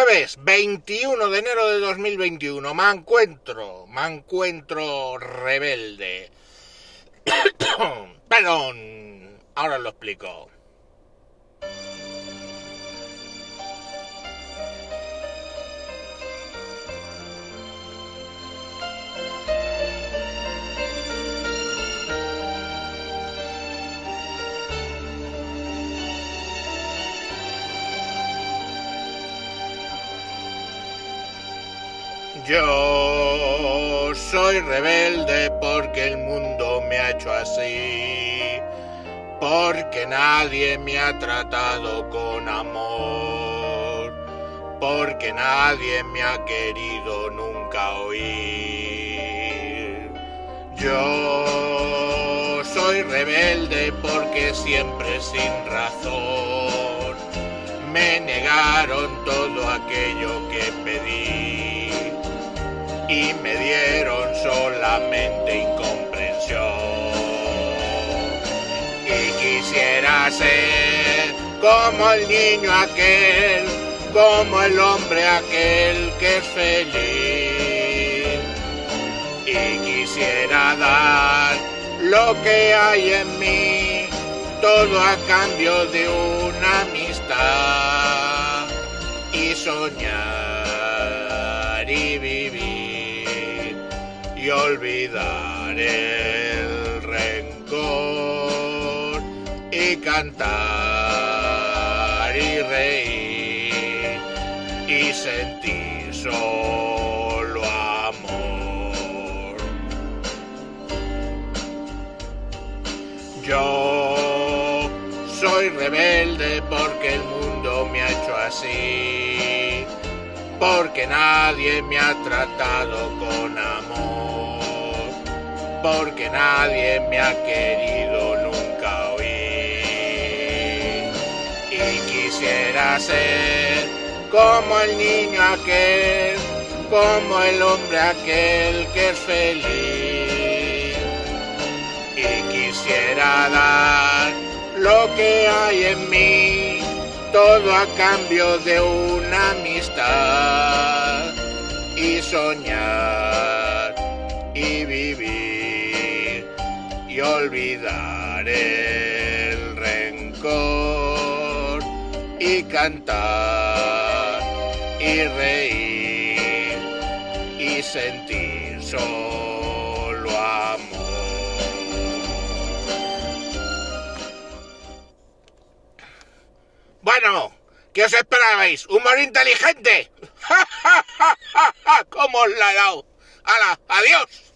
Jueves 21 de enero de 2021. Me encuentro, me encuentro rebelde. Perdón, ahora lo explico. Yo soy rebelde porque el mundo me ha hecho así, porque nadie me ha tratado con amor, porque nadie me ha querido nunca oír. Yo soy rebelde porque siempre sin razón me negaron todo aquello que pedí y me dieron solamente incomprensión. Y quisiera ser como el niño aquel, como el hombre aquel que es feliz. Y quisiera dar lo que hay en mí, todo a cambio de una y olvidar el rencor y cantar y reír y sentir solo amor. Yo soy rebelde porque el mundo me ha hecho así porque nadie me ha tratado con amor, porque nadie me ha querido nunca oír. Y quisiera ser como el niño aquel, como el hombre aquel que es feliz. Y quisiera dar lo que hay en mí todo a cambio de una amistad y soñar y vivir y olvidar el rencor y cantar y reír y sentir solo Bueno, ¿qué os esperabais? ¿Humor inteligente? ¿Cómo os la he dado? ¡Hala! ¡Adiós!